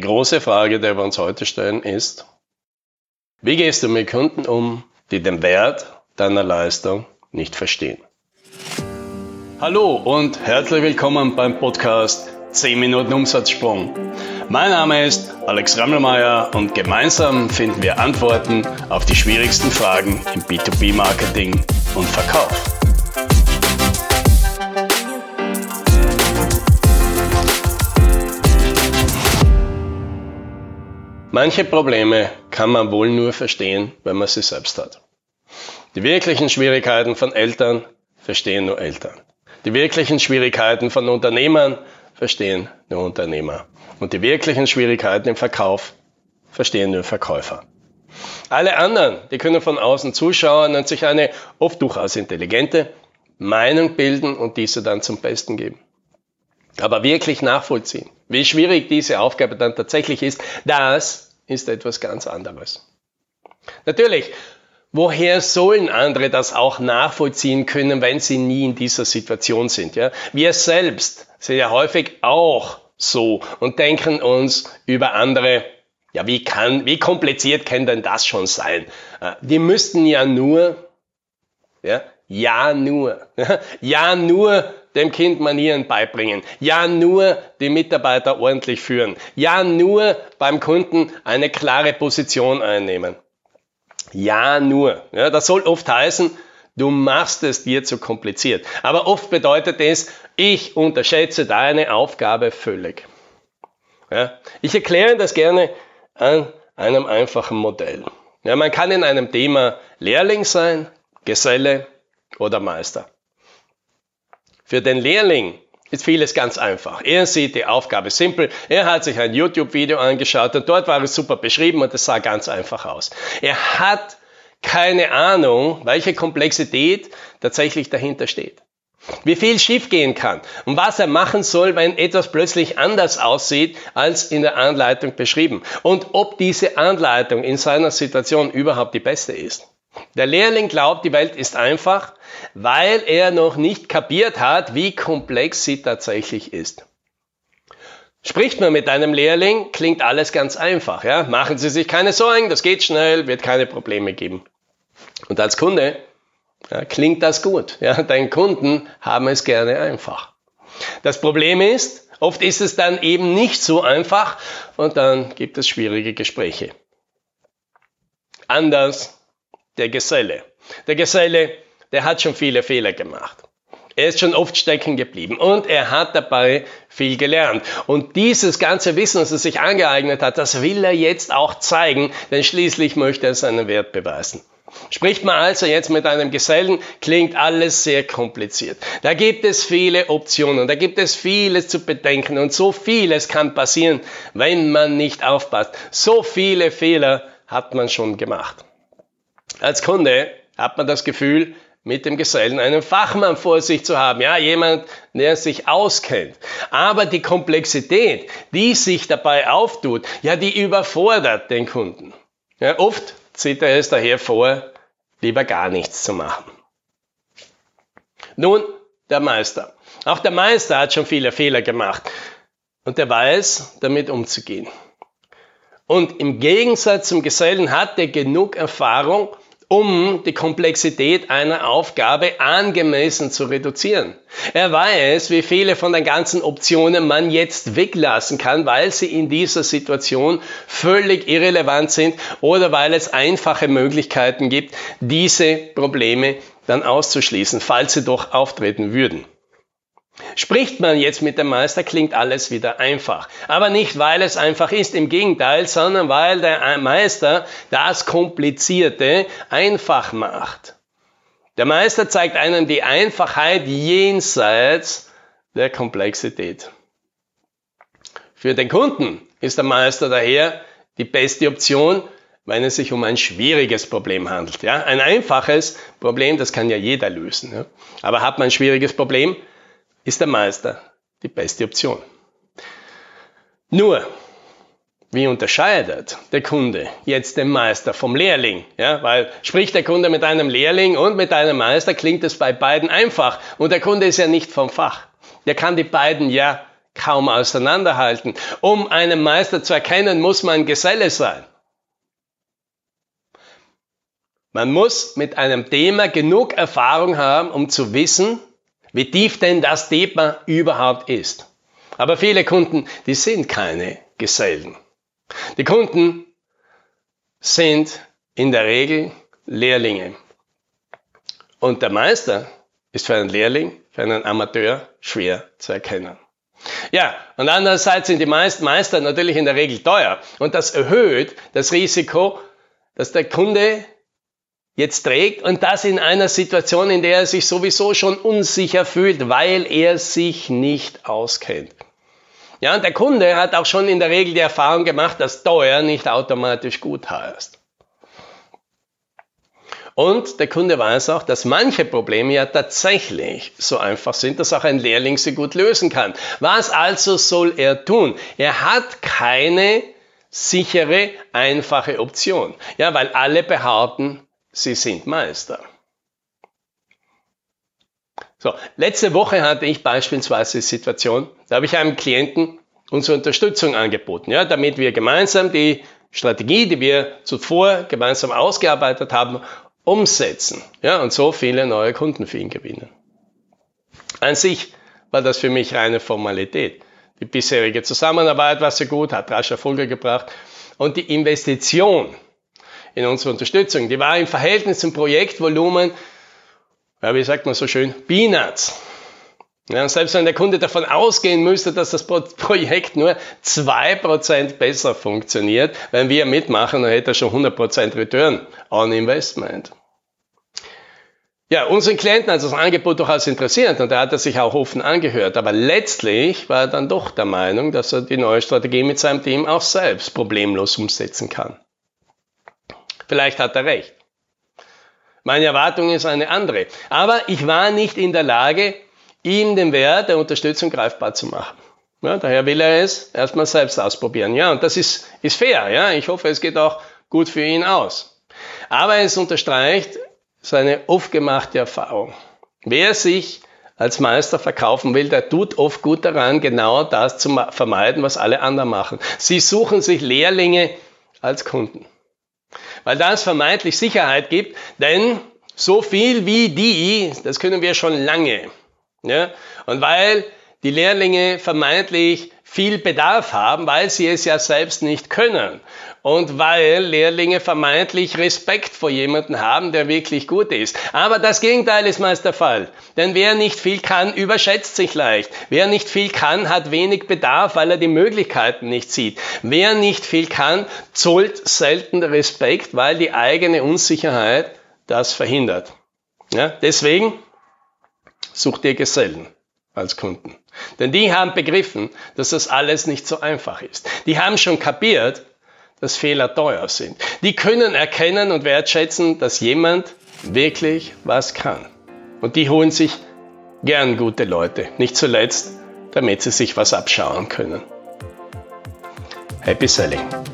Die große Frage, die wir uns heute stellen, ist, wie gehst du mit Kunden um, die den Wert deiner Leistung nicht verstehen? Hallo und herzlich willkommen beim Podcast 10 Minuten Umsatzsprung. Mein Name ist Alex Rammelmeier und gemeinsam finden wir Antworten auf die schwierigsten Fragen im B2B-Marketing und Verkauf. Manche Probleme kann man wohl nur verstehen, wenn man sie selbst hat. Die wirklichen Schwierigkeiten von Eltern verstehen nur Eltern. Die wirklichen Schwierigkeiten von Unternehmern verstehen nur Unternehmer. Und die wirklichen Schwierigkeiten im Verkauf verstehen nur Verkäufer. Alle anderen, die können von außen zuschauen und sich eine oft durchaus intelligente Meinung bilden und diese dann zum Besten geben. Aber wirklich nachvollziehen, wie schwierig diese Aufgabe dann tatsächlich ist, das ist etwas ganz anderes. Natürlich, woher sollen andere das auch nachvollziehen können, wenn sie nie in dieser Situation sind? Ja? Wir selbst sind ja häufig auch so und denken uns über andere, ja, wie kann, wie kompliziert kann denn das schon sein? Äh, wir müssten ja nur, ja, ja nur, ja nur dem Kind Manieren beibringen. Ja, nur die Mitarbeiter ordentlich führen. Ja, nur beim Kunden eine klare Position einnehmen. Ja, nur. Ja, das soll oft heißen, du machst es dir zu kompliziert. Aber oft bedeutet es, ich unterschätze deine Aufgabe völlig. Ja, ich erkläre das gerne an einem einfachen Modell. Ja, man kann in einem Thema Lehrling sein, Geselle oder Meister. Für den Lehrling ist vieles ganz einfach. Er sieht die Aufgabe simpel. Er hat sich ein YouTube-Video angeschaut und dort war es super beschrieben und es sah ganz einfach aus. Er hat keine Ahnung, welche Komplexität tatsächlich dahinter steht. Wie viel schiefgehen kann und was er machen soll, wenn etwas plötzlich anders aussieht als in der Anleitung beschrieben. Und ob diese Anleitung in seiner Situation überhaupt die beste ist. Der Lehrling glaubt, die Welt ist einfach, weil er noch nicht kapiert hat, wie komplex sie tatsächlich ist. Spricht man mit einem Lehrling, klingt alles ganz einfach. Ja? Machen Sie sich keine Sorgen, das geht schnell, wird keine Probleme geben. Und als Kunde ja, klingt das gut. Ja? Deine Kunden haben es gerne einfach. Das Problem ist, oft ist es dann eben nicht so einfach und dann gibt es schwierige Gespräche. Anders der Geselle. Der Geselle, der hat schon viele Fehler gemacht. Er ist schon oft stecken geblieben und er hat dabei viel gelernt. Und dieses ganze Wissen, das er sich angeeignet hat, das will er jetzt auch zeigen, denn schließlich möchte er seinen Wert beweisen. Spricht man also jetzt mit einem Gesellen, klingt alles sehr kompliziert. Da gibt es viele Optionen, da gibt es vieles zu bedenken und so vieles kann passieren, wenn man nicht aufpasst. So viele Fehler hat man schon gemacht. Als Kunde hat man das Gefühl, mit dem Gesellen einen Fachmann vor sich zu haben, ja, jemand, der sich auskennt. Aber die Komplexität, die sich dabei auftut, ja, die überfordert den Kunden. Ja, oft zieht er es daher vor, lieber gar nichts zu machen. Nun, der Meister. Auch der Meister hat schon viele Fehler gemacht und er weiß, damit umzugehen. Und im Gegensatz zum Gesellen hat er genug Erfahrung, um die Komplexität einer Aufgabe angemessen zu reduzieren. Er weiß, wie viele von den ganzen Optionen man jetzt weglassen kann, weil sie in dieser Situation völlig irrelevant sind oder weil es einfache Möglichkeiten gibt, diese Probleme dann auszuschließen, falls sie doch auftreten würden. Spricht man jetzt mit dem Meister, klingt alles wieder einfach. Aber nicht, weil es einfach ist, im Gegenteil, sondern weil der Meister das Komplizierte einfach macht. Der Meister zeigt einem die Einfachheit jenseits der Komplexität. Für den Kunden ist der Meister daher die beste Option, wenn es sich um ein schwieriges Problem handelt. Ja, ein einfaches Problem, das kann ja jeder lösen. Ja. Aber hat man ein schwieriges Problem, ist der Meister die beste Option. Nur, wie unterscheidet der Kunde jetzt den Meister vom Lehrling? Ja, weil spricht der Kunde mit einem Lehrling und mit einem Meister, klingt es bei beiden einfach. Und der Kunde ist ja nicht vom Fach. Der kann die beiden ja kaum auseinanderhalten. Um einen Meister zu erkennen, muss man Geselle sein. Man muss mit einem Thema genug Erfahrung haben, um zu wissen, wie tief denn das Thema überhaupt ist. Aber viele Kunden, die sind keine Gesellen. Die Kunden sind in der Regel Lehrlinge. Und der Meister ist für einen Lehrling, für einen Amateur schwer zu erkennen. Ja, und andererseits sind die meisten Meister natürlich in der Regel teuer. Und das erhöht das Risiko, dass der Kunde jetzt trägt und das in einer Situation, in der er sich sowieso schon unsicher fühlt, weil er sich nicht auskennt. Ja, und der Kunde hat auch schon in der Regel die Erfahrung gemacht, dass teuer nicht automatisch gut heißt. Und der Kunde weiß auch, dass manche Probleme ja tatsächlich so einfach sind, dass auch ein Lehrling sie gut lösen kann. Was also soll er tun? Er hat keine sichere, einfache Option. Ja, weil alle behaupten, Sie sind Meister. So, letzte Woche hatte ich beispielsweise die Situation, da habe ich einem Klienten unsere Unterstützung angeboten, ja, damit wir gemeinsam die Strategie, die wir zuvor gemeinsam ausgearbeitet haben, umsetzen ja, und so viele neue Kunden für ihn gewinnen. An sich war das für mich reine Formalität. Die bisherige Zusammenarbeit war sehr gut, hat rasch Erfolge gebracht und die Investition in unsere Unterstützung. Die war im Verhältnis zum Projektvolumen, ja, wie sagt man so schön, Peanuts. Ja, selbst wenn der Kunde davon ausgehen müsste, dass das Projekt nur 2% besser funktioniert, wenn wir mitmachen, dann hätte er schon 100% Return on Investment. Ja, unseren Klienten hat das Angebot durchaus interessiert und er hat es sich auch offen angehört. Aber letztlich war er dann doch der Meinung, dass er die neue Strategie mit seinem Team auch selbst problemlos umsetzen kann. Vielleicht hat er recht. Meine Erwartung ist eine andere. Aber ich war nicht in der Lage, ihm den Wert der Unterstützung greifbar zu machen. Ja, daher will er es erstmal selbst ausprobieren. Ja, und das ist, ist fair. Ja, ich hoffe, es geht auch gut für ihn aus. Aber es unterstreicht seine oft gemachte Erfahrung. Wer sich als Meister verkaufen will, der tut oft gut daran, genau das zu vermeiden, was alle anderen machen. Sie suchen sich Lehrlinge als Kunden weil das vermeintlich Sicherheit gibt, denn so viel wie die, das können wir schon lange. Ja? Und weil die Lehrlinge vermeintlich viel Bedarf haben, weil sie es ja selbst nicht können. Und weil Lehrlinge vermeintlich Respekt vor jemanden haben, der wirklich gut ist. Aber das Gegenteil ist meist der Fall. Denn wer nicht viel kann, überschätzt sich leicht. Wer nicht viel kann, hat wenig Bedarf, weil er die Möglichkeiten nicht sieht. Wer nicht viel kann, zollt selten Respekt, weil die eigene Unsicherheit das verhindert. Ja, deswegen sucht ihr Gesellen als Kunden. Denn die haben begriffen, dass das alles nicht so einfach ist. Die haben schon kapiert, dass Fehler teuer sind. Die können erkennen und wertschätzen, dass jemand wirklich was kann. Und die holen sich gern gute Leute, nicht zuletzt, damit sie sich was abschauen können. Happy Selling!